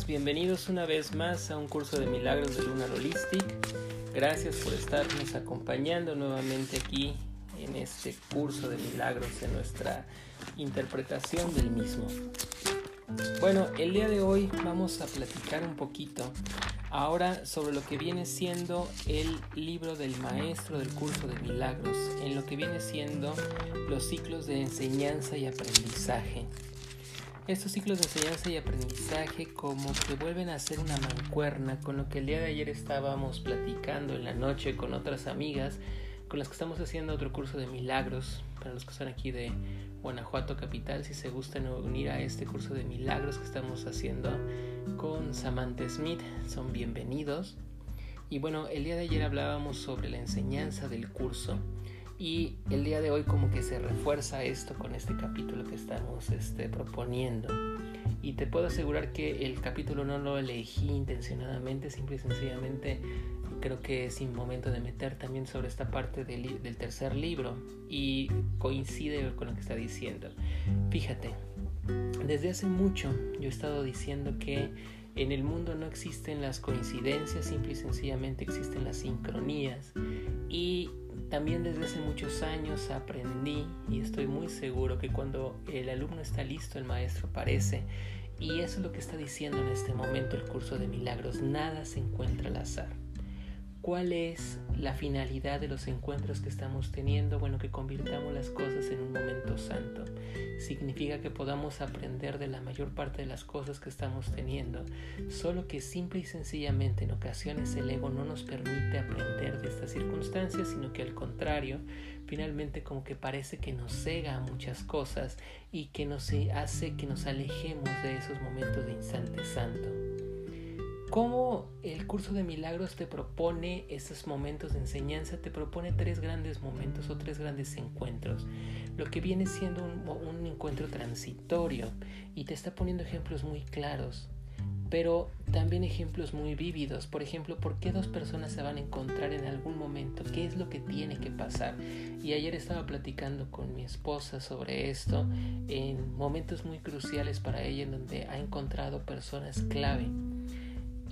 bienvenidos una vez más a un curso de milagros de Lunar Holistic. Gracias por estarnos acompañando nuevamente aquí en este curso de milagros en nuestra interpretación del mismo. Bueno, el día de hoy vamos a platicar un poquito ahora sobre lo que viene siendo el libro del maestro del curso de milagros, en lo que viene siendo los ciclos de enseñanza y aprendizaje. Estos ciclos de enseñanza y aprendizaje como que vuelven a ser una mancuerna con lo que el día de ayer estábamos platicando en la noche con otras amigas con las que estamos haciendo otro curso de milagros para los que están aquí de Guanajuato capital si se gustan unir a este curso de milagros que estamos haciendo con Samantha Smith son bienvenidos. Y bueno el día de ayer hablábamos sobre la enseñanza del curso y el día de hoy como que se refuerza esto con este capítulo que estamos este, proponiendo. Y te puedo asegurar que el capítulo no lo elegí intencionadamente, simple y sencillamente creo que es un momento de meter también sobre esta parte del, del tercer libro y coincide con lo que está diciendo. Fíjate, desde hace mucho yo he estado diciendo que en el mundo no existen las coincidencias, simple y sencillamente existen las sincronías. Y también desde hace muchos años aprendí y estoy muy seguro que cuando el alumno está listo, el maestro aparece. Y eso es lo que está diciendo en este momento el curso de milagros. Nada se encuentra al azar. ¿Cuál es la finalidad de los encuentros que estamos teniendo? Bueno, que convirtamos las cosas en un momento santo. Significa que podamos aprender de la mayor parte de las cosas que estamos teniendo. Solo que simple y sencillamente en ocasiones el ego no nos permite aprender de estas circunstancias, sino que al contrario, finalmente como que parece que nos cega a muchas cosas y que nos hace que nos alejemos de esos momentos de instante santo cómo el curso de milagros te propone esos momentos de enseñanza, te propone tres grandes momentos o tres grandes encuentros, lo que viene siendo un, encuentro transitorio y te está poniendo ejemplos muy claros, pero también ejemplos muy vívidos, por ejemplo, ¿por qué dos personas se van a encontrar en algún momento? ¿Qué es lo que tiene que pasar? Y ayer estaba platicando con mi esposa sobre esto en momentos muy cruciales para ella en donde ha encontrado personas clave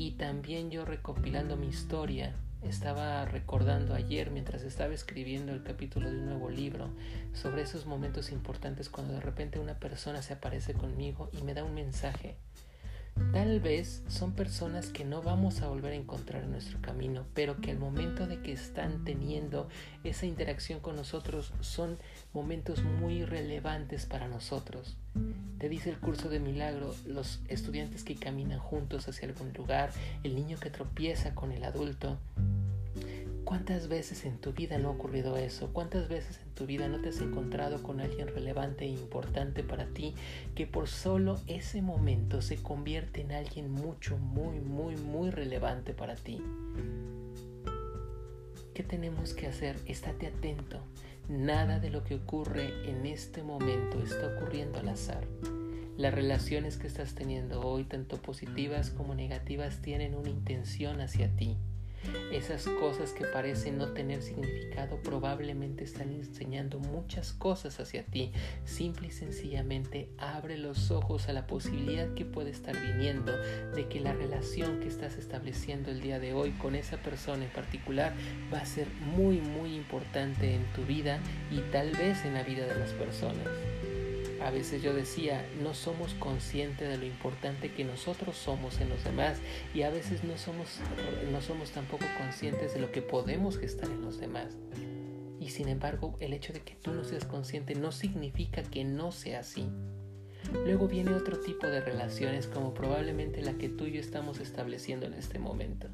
y también yo recopilando mi historia, estaba recordando ayer mientras estaba escribiendo el capítulo de un nuevo libro sobre esos momentos importantes cuando de repente una persona se aparece conmigo y me da un mensaje Tal vez son personas que no vamos a volver a encontrar en nuestro camino, pero que al momento de que están teniendo esa interacción con nosotros son momentos muy relevantes para nosotros. Te dice el curso de milagro, los estudiantes que caminan juntos hacia algún lugar, el niño que tropieza con el adulto, ¿Cuántas veces en tu vida no ha ocurrido eso? ¿Cuántas veces en tu vida no te has encontrado con alguien relevante e importante para ti que por solo ese momento se convierte en alguien mucho, muy, muy, muy relevante para ti? ¿Qué tenemos que hacer? Estate atento. Nada de lo que ocurre en este momento está ocurriendo al azar. Las relaciones que estás teniendo hoy, tanto positivas como negativas, tienen una intención hacia ti. Esas cosas que parecen no tener significado probablemente están enseñando muchas cosas hacia ti. Simple y sencillamente abre los ojos a la posibilidad que puede estar viniendo de que la relación que estás estableciendo el día de hoy con esa persona en particular va a ser muy muy importante en tu vida y tal vez en la vida de las personas. A veces yo decía, no somos conscientes de lo importante que nosotros somos en los demás y a veces no somos, no somos tampoco conscientes de lo que podemos gestar en los demás. Y sin embargo, el hecho de que tú no seas consciente no significa que no sea así. Luego viene otro tipo de relaciones como probablemente la que tú y yo estamos estableciendo en este momento.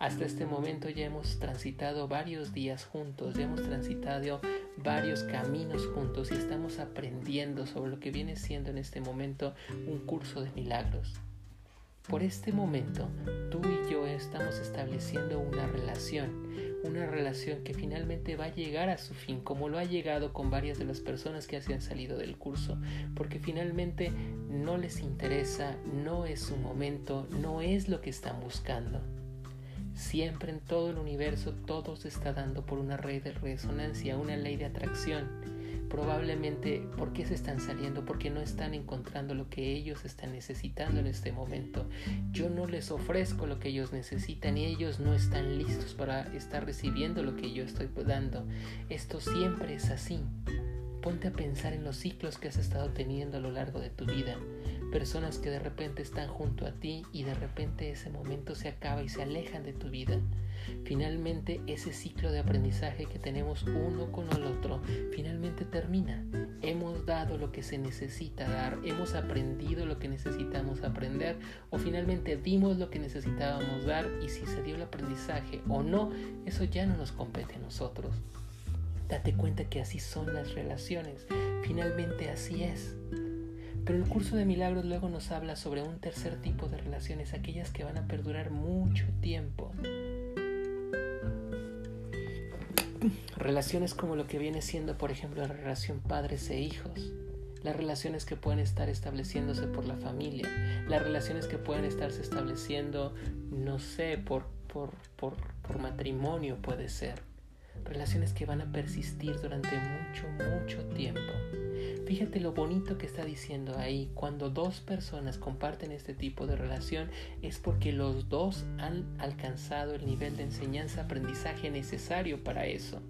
Hasta este momento ya hemos transitado varios días juntos, ya hemos transitado varios caminos juntos y estamos aprendiendo sobre lo que viene siendo en este momento un curso de milagros. Por este momento, tú y yo estamos estableciendo una relación, una relación que finalmente va a llegar a su fin, como lo ha llegado con varias de las personas que se han salido del curso, porque finalmente no les interesa, no es su momento, no es lo que están buscando Siempre en todo el universo todo se está dando por una red de resonancia, una ley de atracción. Probablemente, ¿por qué se están saliendo? Porque no están encontrando lo que ellos están necesitando en este momento. Yo no les ofrezco lo que ellos necesitan y ellos no están listos para estar recibiendo lo que yo estoy dando. Esto siempre es así. Ponte a pensar en los ciclos que has estado teniendo a lo largo de tu vida. Personas que de repente están junto a ti y de repente ese momento se acaba y se alejan de tu vida. Finalmente ese ciclo de aprendizaje que tenemos uno con el otro finalmente termina. Hemos dado lo que se necesita dar, hemos aprendido lo que necesitamos aprender o finalmente dimos lo que necesitábamos dar y si se dio el aprendizaje o no, eso ya no nos compete a nosotros. Date cuenta que así son las relaciones. Finalmente así es. Pero el curso de milagros luego nos habla sobre un tercer tipo de relaciones, aquellas que van a perdurar mucho tiempo. Relaciones como lo que viene siendo, por ejemplo, la relación padres e hijos, las relaciones que pueden estar estableciéndose por la familia, las relaciones que pueden estarse estableciendo, no sé, por, por, por, por matrimonio puede ser relaciones que van a persistir durante mucho, mucho tiempo. Fíjate lo bonito que está diciendo ahí. Cuando dos personas comparten este tipo de relación es porque los dos han alcanzado el nivel de enseñanza-aprendizaje necesario para eso.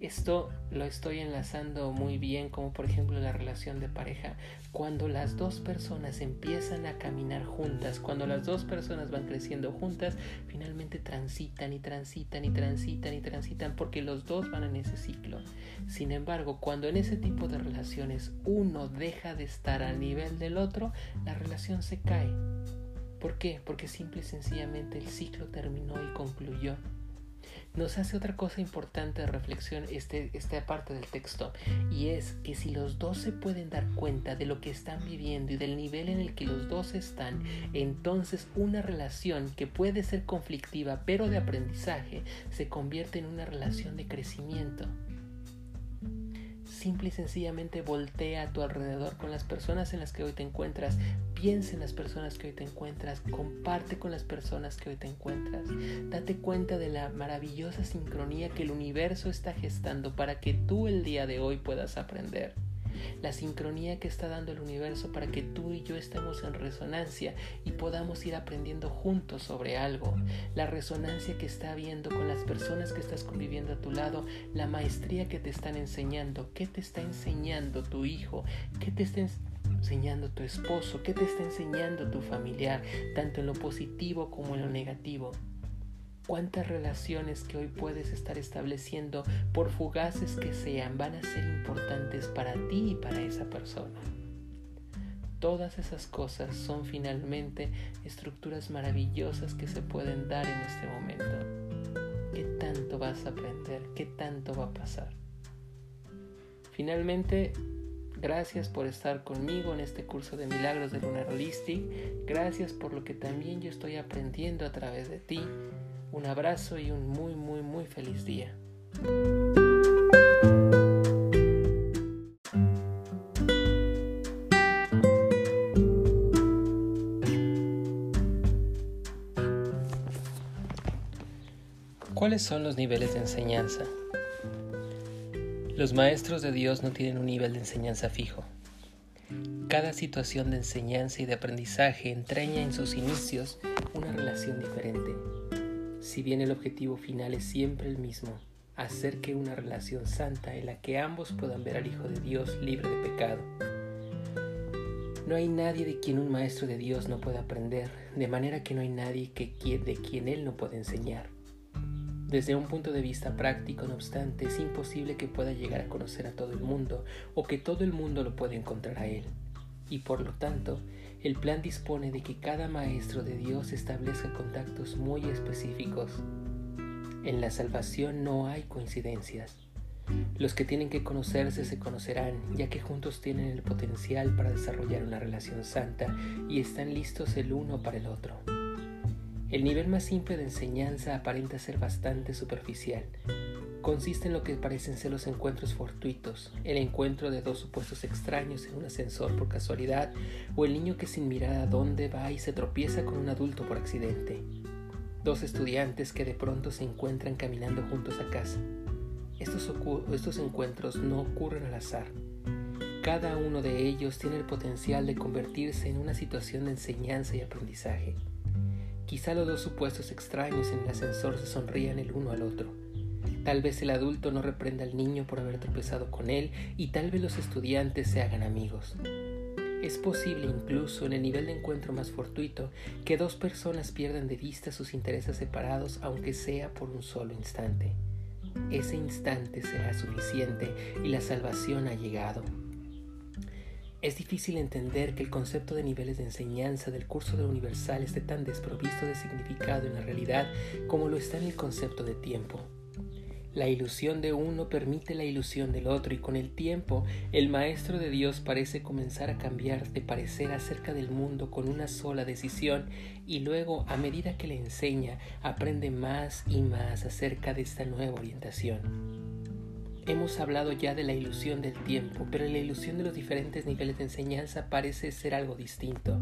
Esto lo estoy enlazando muy bien como por ejemplo la relación de pareja. Cuando las dos personas empiezan a caminar juntas, cuando las dos personas van creciendo juntas, finalmente transitan y transitan y transitan y transitan porque los dos van en ese ciclo. Sin embargo, cuando en ese tipo de relaciones uno deja de estar al nivel del otro, la relación se cae. ¿Por qué? Porque simple y sencillamente el ciclo terminó y concluyó nos hace otra cosa importante de reflexión este, esta parte del texto y es que si los dos se pueden dar cuenta de lo que están viviendo y del nivel en el que los dos están, entonces una relación que puede ser conflictiva pero de aprendizaje se convierte en una relación de crecimiento. Simple y sencillamente voltea a tu alrededor con las personas en las que hoy te encuentras. Piensa en las personas que hoy te encuentras. Comparte con las personas que hoy te encuentras. Date cuenta de la maravillosa sincronía que el universo está gestando para que tú el día de hoy puedas aprender la sincronía que está dando el universo para que tú y yo estemos en resonancia y podamos ir aprendiendo juntos sobre algo, la resonancia que está habiendo con las personas que estás conviviendo a tu lado, la maestría que te están enseñando, qué te está enseñando tu hijo, qué te está enseñando tu esposo, qué te está enseñando tu familiar, tanto en lo positivo como en lo negativo cuántas relaciones que hoy puedes estar estableciendo, por fugaces que sean, van a ser importantes para ti y para esa persona. Todas esas cosas son finalmente estructuras maravillosas que se pueden dar en este momento. ¿Qué tanto vas a aprender? ¿Qué tanto va a pasar? Finalmente, Gracias por estar conmigo en este curso de milagros de Lunar Holistic. Gracias por lo que también yo estoy aprendiendo a través de ti. Un abrazo y un muy, muy, muy feliz día. ¿Cuáles son los niveles de enseñanza? Los maestros de Dios no tienen un nivel de enseñanza fijo. Cada situación de enseñanza y de aprendizaje entraña en sus inicios una relación diferente si bien el objetivo final es siempre el mismo, hacer que una relación santa en la que ambos puedan ver al Hijo de Dios libre de pecado. No hay nadie de quien un maestro de Dios no pueda aprender, de manera que no hay nadie que, de quien Él no pueda enseñar. Desde un punto de vista práctico, no obstante, es imposible que pueda llegar a conocer a todo el mundo o que todo el mundo lo pueda encontrar a Él. Y por lo tanto, el plan dispone de que cada maestro de Dios establezca contactos muy específicos. En la salvación no hay coincidencias. Los que tienen que conocerse se conocerán, ya que juntos tienen el potencial para desarrollar una relación santa y están listos el uno para el otro. El nivel más simple de enseñanza aparenta ser bastante superficial, consiste en lo que parecen ser los encuentros fortuitos, el encuentro de dos supuestos extraños en un ascensor por casualidad, o el niño que sin mirar a dónde va y se tropieza con un adulto por accidente. Dos estudiantes que de pronto se encuentran caminando juntos a casa. Estos, encuentros no ocurren al azar. Cada uno de ellos tiene el potencial de convertirse en una situación de enseñanza y aprendizaje. Quizá los dos supuestos extraños en el ascensor se sonrían el uno al otro. Tal vez el adulto no reprenda al niño por haber tropezado con él y tal vez los estudiantes se hagan amigos. Es posible incluso en el nivel de encuentro más fortuito que dos personas pierdan de vista sus intereses separados aunque sea por un solo instante. Ese instante será suficiente y la salvación ha llegado. Es difícil entender que el concepto de niveles de enseñanza del curso de Universal esté tan desprovisto de significado en la realidad como lo está en el concepto de tiempo. La ilusión de uno permite la ilusión del otro y con el tiempo el Maestro de Dios parece comenzar a cambiar de parecer acerca del mundo con una sola decisión y luego a medida que le enseña aprende más y más acerca de esta nueva orientación. Hemos hablado ya de la ilusión del tiempo, pero la ilusión de los diferentes niveles de enseñanza parece ser algo distinto.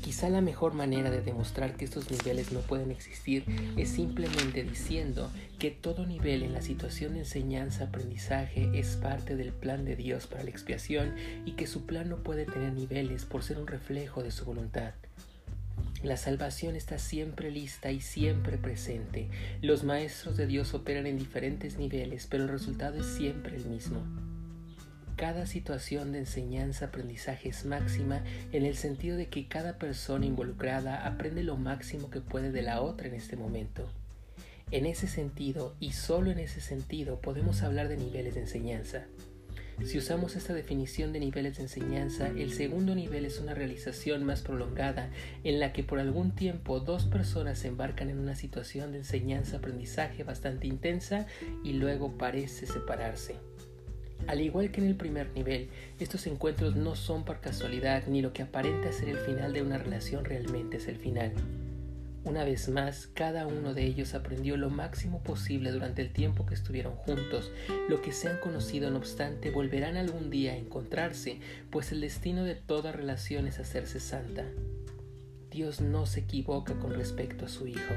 Quizá la mejor manera de demostrar que estos niveles no pueden existir es simplemente diciendo que todo nivel en la situación de enseñanza-aprendizaje es parte del plan de Dios para la expiación y que su plan no puede tener niveles por ser un reflejo de su voluntad. La salvación está siempre lista y siempre presente. Los maestros de Dios operan en diferentes niveles, pero el resultado es siempre el mismo. Cada situación de enseñanza-aprendizaje es máxima en el sentido de que cada persona involucrada aprende lo máximo que puede de la otra en este momento. En ese sentido, y solo en ese sentido, podemos hablar de niveles de enseñanza. Si usamos esta definición de niveles de enseñanza, el segundo nivel es una realización más prolongada en la que por algún tiempo dos personas se embarcan en una situación de enseñanza-aprendizaje bastante intensa y luego parece separarse. Al igual que en el primer nivel, estos encuentros no son por casualidad ni lo que aparenta ser el final de una relación realmente es el final. Una vez más, cada uno de ellos aprendió lo máximo posible durante el tiempo que estuvieron juntos. Lo que se han conocido, no obstante, volverán algún día a encontrarse, pues el destino de toda relación es hacerse santa. Dios no se equivoca con respecto a su Hijo.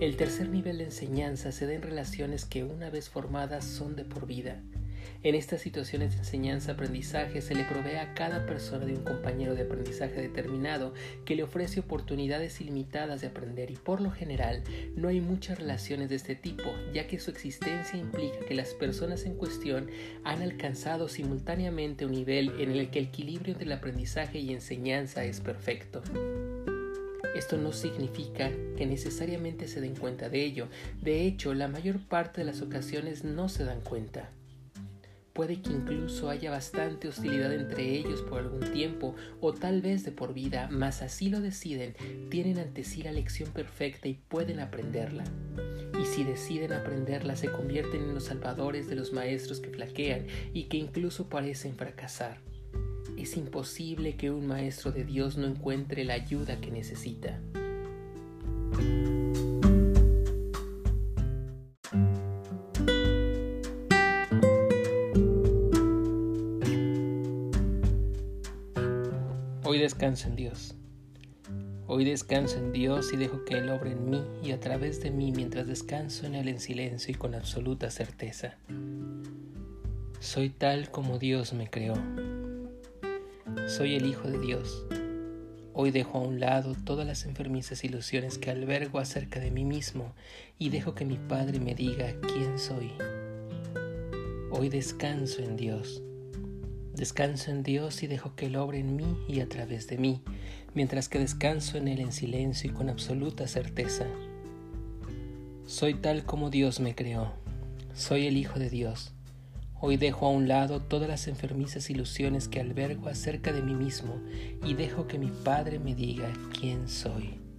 El tercer nivel de enseñanza se da en relaciones que una vez formadas son de por vida. En estas situaciones de enseñanza-aprendizaje se le provee a cada persona de un compañero de aprendizaje determinado que le ofrece oportunidades ilimitadas de aprender y por lo general no hay muchas relaciones de este tipo, ya que su existencia implica que las personas en cuestión han alcanzado simultáneamente un nivel en el que el equilibrio entre el aprendizaje y enseñanza es perfecto. Esto no significa que necesariamente se den cuenta de ello. De hecho, la mayor parte de las ocasiones no se dan cuenta. Puede que incluso haya bastante hostilidad entre ellos por algún tiempo o tal vez de por vida, mas así lo deciden, tienen ante sí la lección perfecta y pueden aprenderla. Y si deciden aprenderla, se convierten en los salvadores de los maestros que flaquean y que incluso parecen fracasar. Es imposible que un maestro de Dios no encuentre la ayuda que necesita. Hoy descanso en Dios. Hoy descanso en Dios y dejo que Él obre en mí y a través de mí mientras descanso en Él en silencio y con absoluta certeza. Soy tal como Dios me creó. Soy el Hijo de Dios. Hoy dejo a un lado todas las enfermizas ilusiones que albergo acerca de mí mismo y dejo que mi Padre me diga quién soy. Hoy descanso en Dios. Descanso en Dios y dejo que Él obre en mí y a través de mí, mientras que descanso en Él en silencio y con absoluta certeza. Soy tal como Dios me creó. Soy el Hijo de Dios. Hoy dejo a un lado todas las enfermizas ilusiones que albergo acerca de mí mismo y dejo que mi Padre me diga quién soy.